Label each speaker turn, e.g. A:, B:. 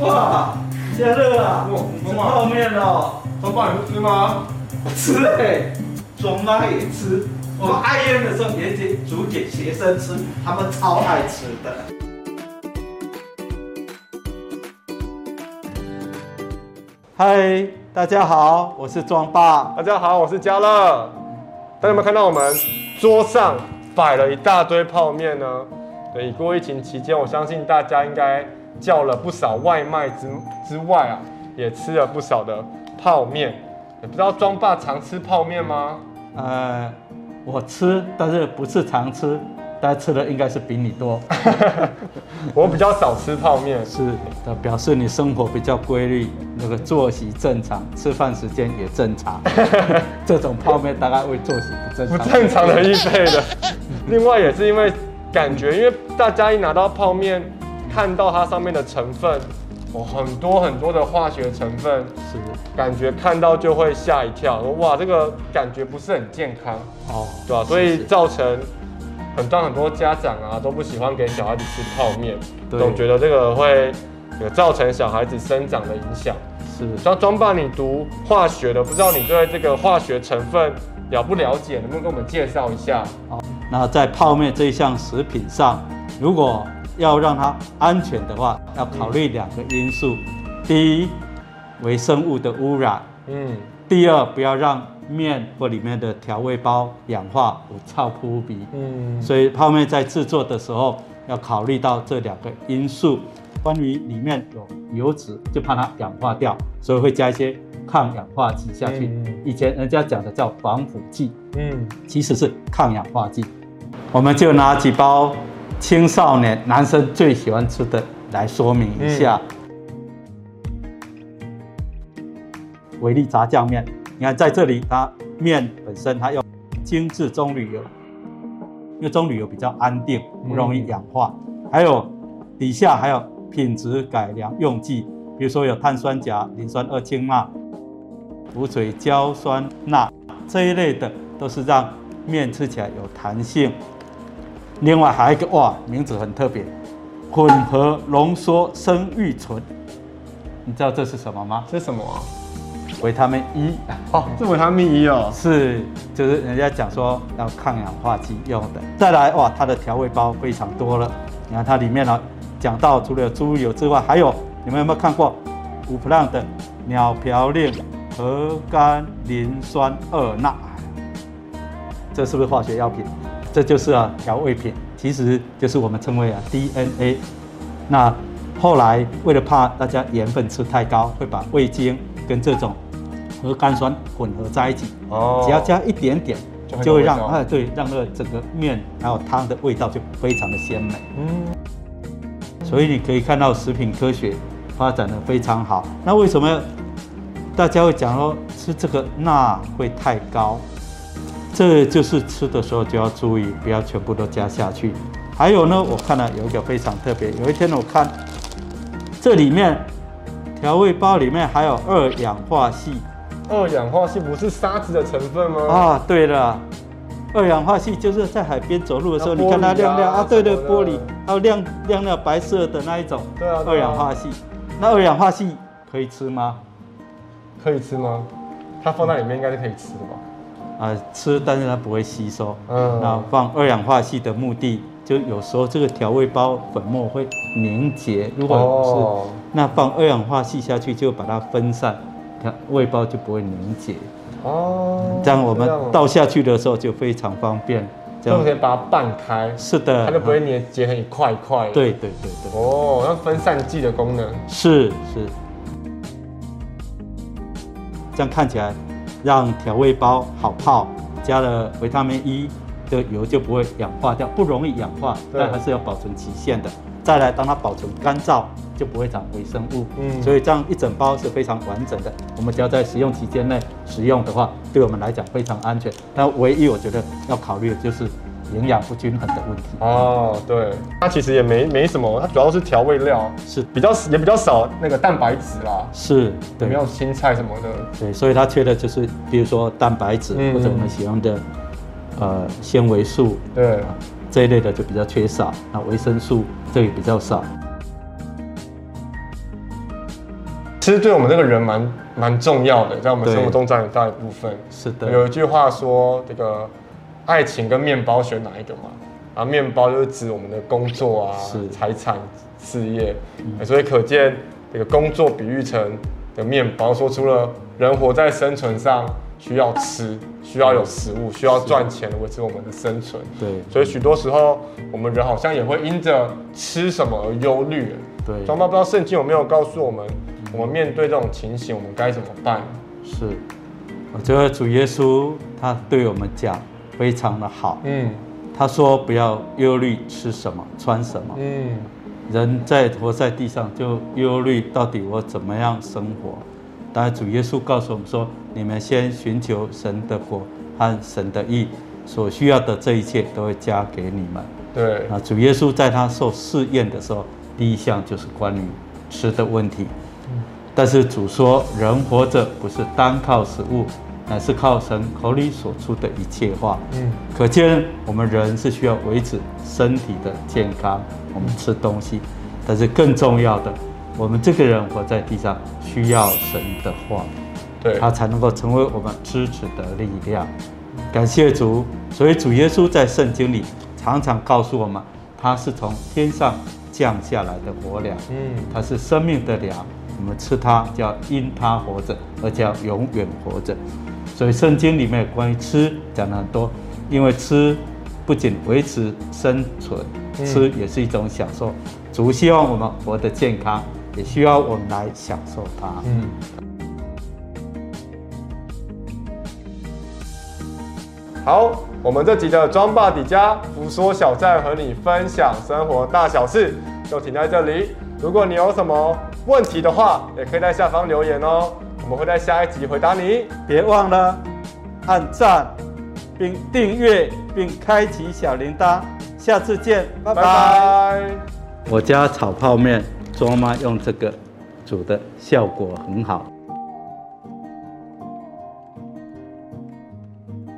A: 哇，家乐啊，
B: 哇
A: 吃泡面哦。
B: 庄爸，你不吃吗？
A: 我吃哎，庄妈也吃。我们爱宴的时候也得煮给学生吃，他们超爱吃的。嗨，大家好，我是庄爸。
B: 大家好，我是家乐。大家有没有看到我们桌上摆了一大堆泡面呢？对，过疫情期间，我相信大家应该叫了不少外卖之之外啊，也吃了不少的泡面。也不知道庄爸常吃泡面吗？
A: 呃，我吃，但是不是常吃，但是吃的应该是比你多。
B: 我比较少吃泡面，
A: 是的，表示你生活比较规律，那个作息正常，吃饭时间也正常。这种泡面大概会作息不正常。
B: 不正常的预备的。另外也是因为。感觉，因为大家一拿到泡面，看到它上面的成分，哦，很多很多的化学成分，
A: 是
B: 感觉看到就会吓一跳，说哇，这个感觉不是很健康哦，对吧？所以造成很多很多家长啊都不喜欢给小孩子吃泡面，总觉得这个会有造成小孩子生长的影响。是，像庄爸你读化学的，不知道你对这个化学成分了不了解，能不能跟我们介绍一下？
A: 那在泡面这一项食品上，如果要让它安全的话，要考虑两个因素：第一，微生物的污染；嗯，第二，不要让面或里面的调味包氧化，有臭扑鼻。嗯，所以泡面在制作的时候要考虑到这两个因素。关于里面有油脂，就怕它氧化掉，所以会加一些抗氧化剂下去。以前人家讲的叫防腐剂，嗯，其实是抗氧化剂。我们就拿几包青少年男生最喜欢吃的来说明一下。维力炸酱面，你看在这里，它面本身它用精致棕榈油，因为棕榈油比较安定，不容易氧化。还有底下还有品质改良用剂，比如说有碳酸钾、磷酸二氢钠、补水胶酸钠这一类的，都是让面吃起来有弹性。另外还有一个哇，名字很特别，混合浓缩生育醇，你知道这是什么吗？
B: 这是什么啊？
A: 维他命 E
B: 哦，这维他命 E 哦，
A: 是，就是人家讲说要抗氧化剂用的。再来哇，它的调味包非常多了，你看它里面呢，讲到除了有猪油油之外，还有你们有没有看过五普朗的鸟嘌呤核苷磷酸二钠？这是不是化学药品？这就是啊调味品，其实就是我们称为啊 DNA。那后来为了怕大家盐分吃太高，会把味精跟这种核苷酸混合在一起。哦。只要加一点点，就会让啊对，让那个整个面还有汤的味道就非常的鲜美。嗯。所以你可以看到食品科学发展的非常好。那为什么大家会讲说吃这个钠会太高？这就是吃的时候就要注意，不要全部都加下去。还有呢，我看了有一个非常特别。有一天我看这里面调味包里面还有二氧化矽。
B: 二氧化矽不是沙子的成分吗？
A: 啊，对了，二氧化矽就是在海边走路的时候，啊、你看它亮亮啊，对对，玻璃还有亮亮亮白色的那一种。对啊，对啊，二氧化系。那二氧化系可以吃吗？
B: 可以吃吗？它放在里面应该是可以吃的吧？
A: 啊，吃，但是它不会吸收。嗯，那放二氧化硒的目的，就有时候这个调味包粉末会凝结。如果是、哦、那放二氧化硒下去，就把它分散，调味包就不会凝结。哦，这样我们倒下去的时候就非常方便。这
B: 样可以把它拌开。
A: 是的，
B: 它就不会凝结成一块一块。
A: 对对对对。
B: 哦，那分散剂的功能。
A: 是是。这样看起来。让调味包好泡，加了维他命 E 的油就不会氧化掉，不容易氧化，但还是要保存期限的。再来，当它保存干燥，就不会长微生物。嗯，所以这样一整包是非常完整的。我们只要在使用期间内使用的话，对我们来讲非常安全。但唯一我觉得要考虑的就是。营养不均衡的问题。
B: 哦，对，它其实也没没什么，它主要是调味料，是比较也比较少那个蛋白质啦，
A: 是，对，
B: 没有青菜什么的，
A: 对，所以它缺的就是比如说蛋白质、嗯、或者我们喜欢的呃纤维素，对、啊，这一类的就比较缺少，那维生素这也比较少。
B: 其实对我们这个人蛮蛮重要的，在我们生活中占很大一部分。
A: 是的。
B: 有一句话说，这个爱情跟面包选哪一个嘛？然后面包就是指我们的工作啊、财产、事业，嗯、所以可见这个工作比喻成的面包，说出了人活在生存上需要吃，需要有食物，需要赚钱维持我们的生存。
A: 对。
B: 所以许多时候，我们人好像也会因着吃什么而忧虑。
A: 对。
B: 庄爸不知道圣经有没有告诉我们？我们面对这种情形，我们该怎么办？
A: 是，我觉得主耶稣他对我们讲非常的好。嗯，他说不要忧虑吃什么、穿什么。嗯，人在活在地上就忧虑到底我怎么样生活。当然，主耶稣告诉我们说：你们先寻求神的国和神的意，所需要的这一切都会加给你们。
B: 对。
A: 那主耶稣在他受试验的时候，第一项就是关于吃的问题。但是主说，人活着不是单靠食物，乃是靠神口里所出的一切话。嗯，可见我们人是需要维持身体的健康，我们吃东西。但是更重要的，我们这个人活在地上需要神的话，
B: 对，
A: 他才能够成为我们支持的力量。感谢主，所以主耶稣在圣经里常常告诉我们，他是从天上降下来的活粮，嗯，他是生命的粮。我们吃它，叫因它活着，而且要永远活着。所以圣经里面关于吃讲了很多，因为吃不仅维持生存，吃也是一种享受。主希望我们活得健康，也需要我们来享受它。嗯。
B: 好，我们这集的庄爸底加福说小站和你分享生活大小事，就停在这里。如果你有什么问题的话，也可以在下方留言哦，我们会在下一集回答你。
A: 别忘了按赞，并订阅，并开启小铃铛。下次见，拜拜。拜拜。我家炒泡面，卓妈用这个煮的效果很好。